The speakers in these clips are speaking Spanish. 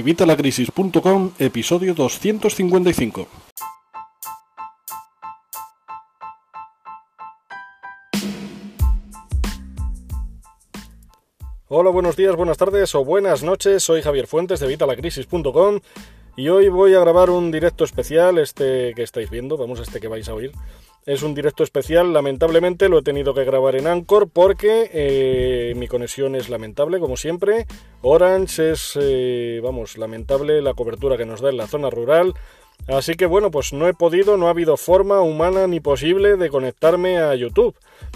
Evitalacrisis.com, episodio 255. Hola, buenos días, buenas tardes o buenas noches. Soy Javier Fuentes de Evitalacrisis.com y hoy voy a grabar un directo especial, este que estáis viendo, vamos, este que vais a oír. Es un directo especial, lamentablemente lo he tenido que grabar en Anchor porque eh, mi conexión es lamentable, como siempre. Orange es, eh, vamos, lamentable la cobertura que nos da en la zona rural. Así que bueno, pues no he podido, no ha habido forma humana ni posible de conectarme a YouTube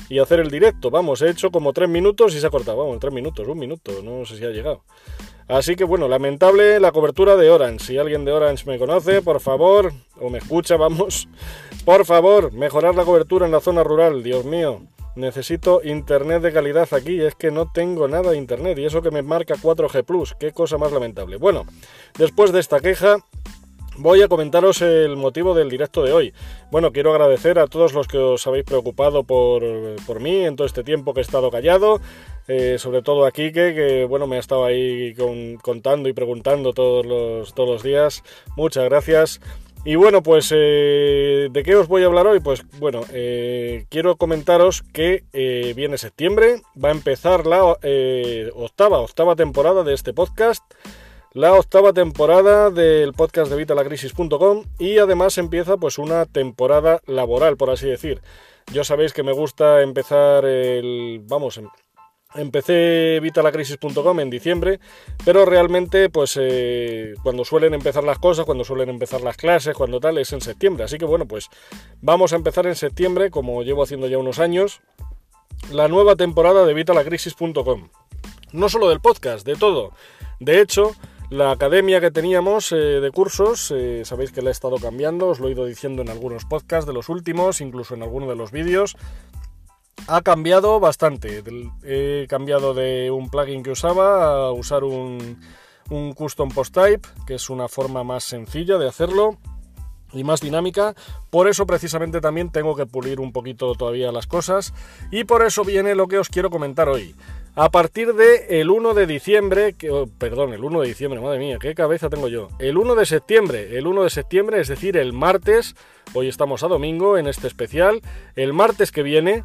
y hacer el directo. Vamos, he hecho como tres minutos y se ha cortado. Vamos, tres minutos, un minuto, no sé si ha llegado. Así que bueno, lamentable la cobertura de Orange. Si alguien de Orange me conoce, por favor, o me escucha, vamos, por favor, mejorar la cobertura en la zona rural, Dios mío. Necesito internet de calidad aquí, es que no tengo nada de internet y eso que me marca 4G Plus, qué cosa más lamentable. Bueno, después de esta queja, Voy a comentaros el motivo del directo de hoy. Bueno, quiero agradecer a todos los que os habéis preocupado por, por mí en todo este tiempo que he estado callado, eh, sobre todo a Kike, que bueno, me ha estado ahí contando y preguntando todos los, todos los días. Muchas gracias. Y bueno, pues eh, ¿de qué os voy a hablar hoy? Pues bueno, eh, quiero comentaros que viene septiembre, va a empezar la octava, octava temporada de este podcast la octava temporada del podcast de Vitalacrisis.com y además empieza pues una temporada laboral, por así decir. Ya sabéis que me gusta empezar el... vamos, em, Empecé vitalacrisis.com en diciembre, pero realmente pues eh, cuando suelen empezar las cosas, cuando suelen empezar las clases, cuando tal, es en septiembre. Así que bueno, pues vamos a empezar en septiembre, como llevo haciendo ya unos años, la nueva temporada de vitalacrisis.com. No solo del podcast, de todo. De hecho, la academia que teníamos eh, de cursos, eh, sabéis que la he estado cambiando, os lo he ido diciendo en algunos podcasts de los últimos, incluso en alguno de los vídeos. Ha cambiado bastante. He cambiado de un plugin que usaba a usar un, un custom post type, que es una forma más sencilla de hacerlo y más dinámica. Por eso precisamente también tengo que pulir un poquito todavía las cosas y por eso viene lo que os quiero comentar hoy. A partir de el 1 de diciembre, que, oh, perdón, el 1 de diciembre, madre mía, qué cabeza tengo yo. El 1 de septiembre, el 1 de septiembre, es decir, el martes, hoy estamos a domingo en este especial, el martes que viene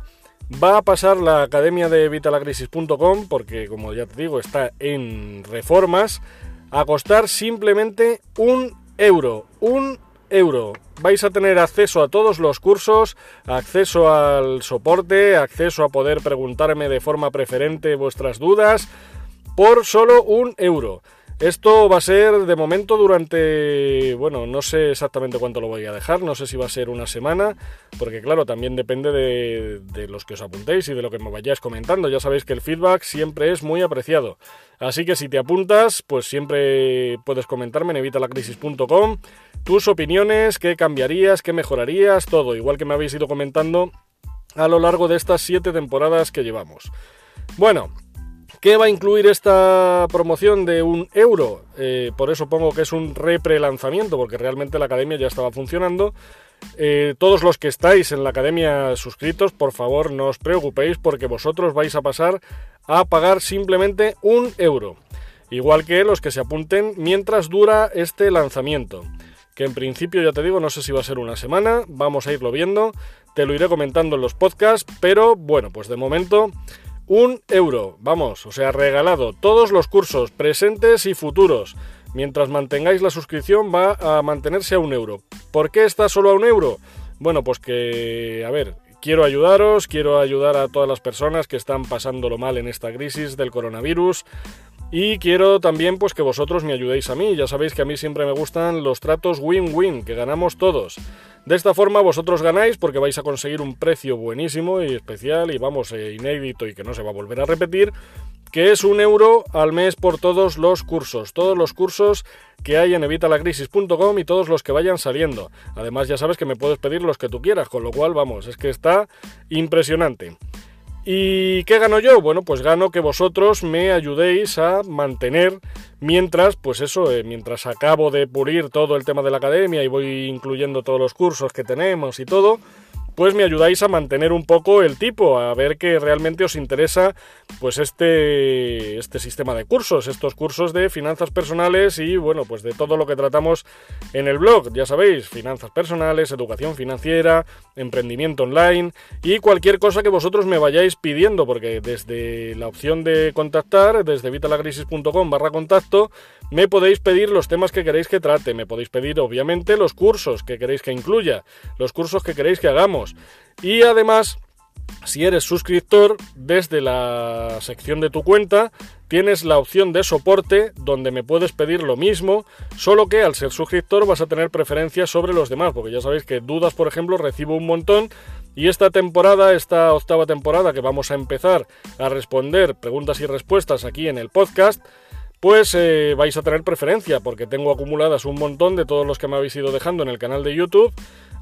va a pasar la academia de vitalacrisis.com, porque como ya te digo, está en reformas, a costar simplemente un euro, un euro. Vais a tener acceso a todos los cursos, acceso al soporte, acceso a poder preguntarme de forma preferente vuestras dudas por solo un euro. Esto va a ser de momento durante, bueno, no sé exactamente cuánto lo voy a dejar, no sé si va a ser una semana, porque claro, también depende de, los que os apuntéis y de lo que me vayáis comentando. Ya sabéis que el feedback siempre es muy apreciado. Así que si te apuntas, pues siempre puedes comentarme en evitalacrisis.com tus opiniones, qué cambiarías, qué mejorarías, todo, igual que me habéis ido comentando a lo largo de estas siete temporadas que llevamos. Bueno, ¿Qué va a incluir esta promoción de un euro? Eh, por eso pongo que es un repre-lanzamiento, porque realmente la academia ya estaba funcionando. Eh, todos los que estáis en la academia suscritos, por favor no os preocupéis porque vosotros vais a pasar a pagar simplemente un euro. Igual que los que se apunten mientras dura este lanzamiento. Que en principio ya te digo, no sé si va a ser una semana, vamos a irlo viendo, te lo iré comentando en los podcasts, pero bueno, pues de momento un euro, vamos, o sea, regalado. Todos los cursos, presentes y futuros. Mientras mantengáis la suscripción va a mantenerse a un euro. ¿Por qué está solo a un euro? Bueno, pues que, a ver, quiero ayudaros, quiero ayudar a todas las personas que están pasándolo mal en esta crisis del coronavirus. Y quiero también pues que vosotros me ayudéis a mí. Ya sabéis que a mí siempre me gustan los tratos win-win, que ganamos todos. De esta forma vosotros ganáis porque vais a conseguir un precio buenísimo y especial y vamos, eh, inédito y que no se va a volver a repetir, que es un euro al mes por todos los cursos, todos los cursos que hay en evitalacrisis.com y todos los que vayan saliendo. Además ya sabes que me puedes pedir los que tú quieras, con lo cual vamos, es que está impresionante. ¿Y qué gano yo? Bueno, pues gano que vosotros me ayudéis a mantener mientras, pues eso, eh, mientras acabo de pulir todo el tema de la academia y voy incluyendo todos los cursos que tenemos y todo, pues me ayudáis a mantener un poco el tipo, a ver que realmente os interesa pues este, este sistema de cursos, estos cursos de finanzas personales y bueno, pues de todo lo que tratamos en el blog, ya sabéis, finanzas personales, educación financiera, emprendimiento online y cualquier cosa que vosotros me vayáis pidiendo, porque desde la opción de contactar, desde vitalacrisis.com barra contacto, me podéis pedir los temas que queréis que trate, me podéis pedir obviamente los cursos que queréis que incluya, los cursos que queréis que hagamos. Y además, si eres suscriptor, desde la sección de tu cuenta tienes la opción de soporte donde me puedes pedir lo mismo, solo que al ser suscriptor vas a tener preferencias sobre los demás, porque ya sabéis que dudas, por ejemplo, recibo un montón y esta temporada, esta octava temporada que vamos a empezar a responder preguntas y respuestas aquí en el podcast, pues eh, vais a tener preferencia, porque tengo acumuladas un montón de todos los que me habéis ido dejando en el canal de YouTube.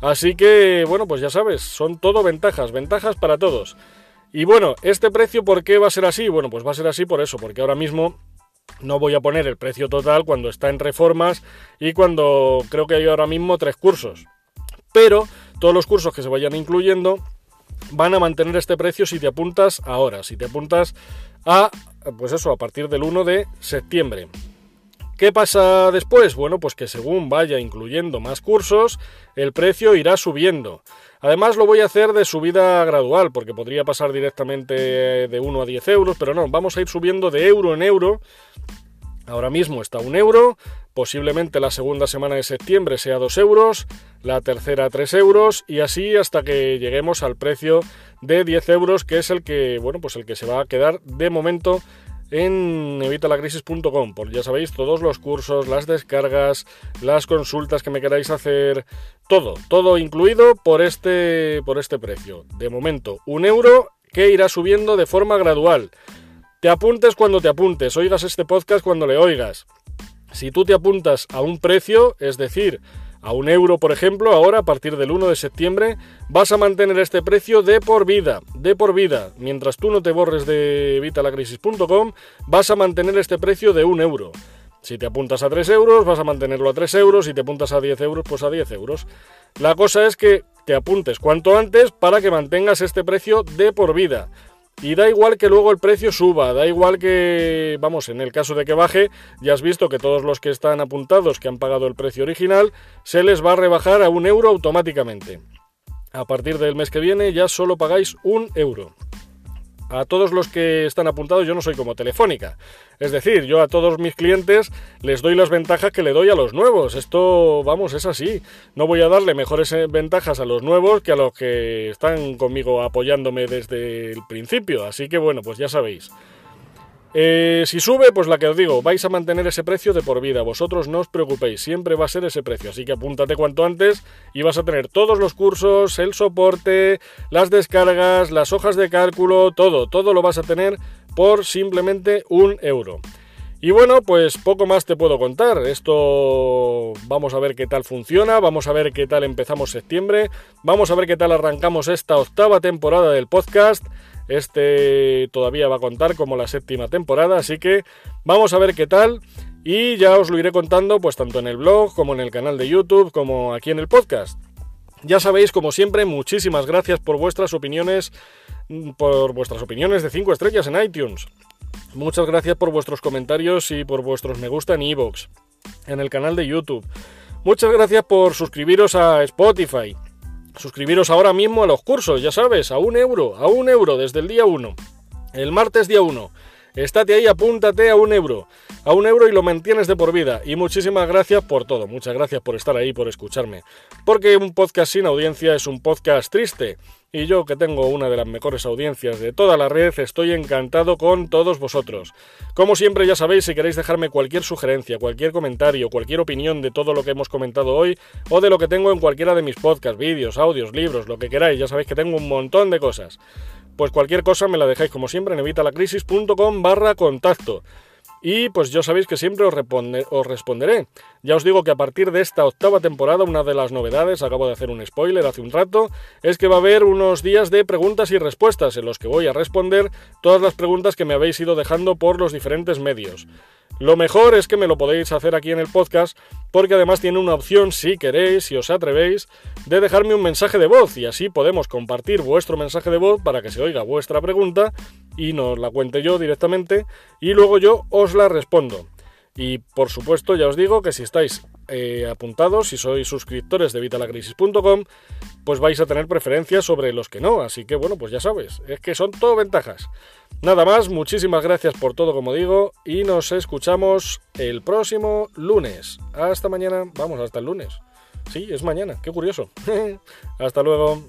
Así que, bueno, pues ya sabes, son todo ventajas, ventajas para todos. Y bueno, este precio, ¿por qué va a ser así? Bueno, pues va a ser así por eso, porque ahora mismo no voy a poner el precio total cuando está en reformas y cuando creo que hay ahora mismo tres cursos. Pero todos los cursos que se vayan incluyendo van a mantener este precio si te apuntas ahora, si te apuntas a, pues eso, a partir del 1 de septiembre. ¿Qué pasa después? Bueno, pues que según vaya incluyendo más cursos, el precio irá subiendo. Además lo voy a hacer de subida gradual, porque podría pasar directamente de 1 a 10 euros, pero no, vamos a ir subiendo de euro en euro. Ahora mismo está un euro, posiblemente la segunda semana de septiembre sea 2 euros, la tercera 3 euros y así hasta que lleguemos al precio de 10 euros, que es el que, bueno, pues el que se va a quedar de momento en evitalacrisis.com, por ya sabéis, todos los cursos, las descargas, las consultas que me queráis hacer, todo, todo incluido por este, por este precio. De momento, un euro que irá subiendo de forma gradual. Te apuntes cuando te apuntes, oigas este podcast cuando le oigas. Si tú te apuntas a un precio, es decir, a un euro, por ejemplo, ahora a partir del 1 de septiembre vas a mantener este precio de por vida, de por vida. Mientras tú no te borres de vitalacrisis.com, vas a mantener este precio de un euro. Si te apuntas a 3 euros, vas a mantenerlo a 3 euros. Si te apuntas a 10 euros, pues a 10 euros. La cosa es que te apuntes cuanto antes para que mantengas este precio de por vida. Y da igual que luego el precio suba, da igual que, vamos, en el caso de que baje, ya has visto que todos los que están apuntados, que han pagado el precio original, se les va a rebajar a un euro automáticamente. A partir del mes que viene ya solo pagáis un euro a todos los que están apuntados yo no soy como Telefónica. Es decir, yo a todos mis clientes les doy las ventajas que le doy a los nuevos. Esto, vamos, es así. No voy a darle mejores eh, ventajas a los nuevos que a los que están conmigo apoyándome desde el principio. Así que bueno, pues ya sabéis. Eh, si sube, pues la que os digo, vais a mantener ese precio de por vida. Vosotros no os preocupéis, siempre va a ser ese precio. Así que apúntate cuanto antes y vas a tener todos los cursos, el soporte, las descargas, las hojas de cálculo, todo, todo lo vas a tener por simplemente un euro. Y bueno, pues poco más te puedo contar. Esto vamos a ver qué tal funciona, vamos a ver qué tal empezamos septiembre, vamos a ver qué tal arrancamos esta octava temporada del podcast. Este todavía va a contar como la séptima temporada, así que vamos a ver qué tal y ya os lo iré contando pues tanto en el blog como en el canal de YouTube como aquí en el podcast. Ya sabéis, como siempre, muchísimas gracias por vuestras opiniones, por vuestras opiniones de 5 estrellas en iTunes. Muchas gracias por vuestros comentarios y por vuestros me gusta en iVoox, en el canal de YouTube. Muchas gracias por suscribiros a Spotify, Suscribiros ahora mismo a los cursos, ya sabes, a un euro, a un euro desde el día 1. El martes día 1. Estate ahí, apúntate a un euro. A un euro y lo mantienes de por vida. Y muchísimas gracias por todo. Muchas gracias por estar ahí, por escucharme. Porque un podcast sin audiencia es un podcast triste. Y yo, que tengo una de las mejores audiencias de toda la red, estoy encantado con todos vosotros. Como siempre, ya sabéis, si queréis dejarme cualquier sugerencia, cualquier comentario, cualquier opinión de todo lo que hemos comentado hoy, o de lo que tengo en cualquiera de mis podcasts, vídeos, audios, libros, lo que queráis, ya sabéis que tengo un montón de cosas. Pues cualquier cosa me la dejáis como siempre en evitalacrisis.com barra contacto. Y pues yo sabéis que siempre os, responderé. Ya os digo que a partir de esta octava temporada, una de las novedades, acabo de hacer un spoiler hace un rato, es que va a haber unos días de preguntas y respuestas en los que voy a responder todas las preguntas que me habéis ido dejando por los diferentes medios. Lo mejor es que me lo podéis hacer aquí en el podcast porque además tiene una opción, si queréis, si os atrevéis, de dejarme un mensaje de voz y así podemos compartir vuestro mensaje de voz para que se oiga vuestra pregunta y nos la cuente yo directamente y luego yo os la respondo. Y por supuesto, ya os digo que si estáis eh, apuntados, si sois suscriptores de vitalacrisis.com, pues vais a tener preferencias sobre los que no. Así que bueno, pues ya sabes, es que son todo ventajas. Nada más, muchísimas gracias por todo, como digo, y nos escuchamos el próximo lunes. Hasta mañana, vamos, hasta el lunes. Sí, es mañana, qué curioso. hasta luego.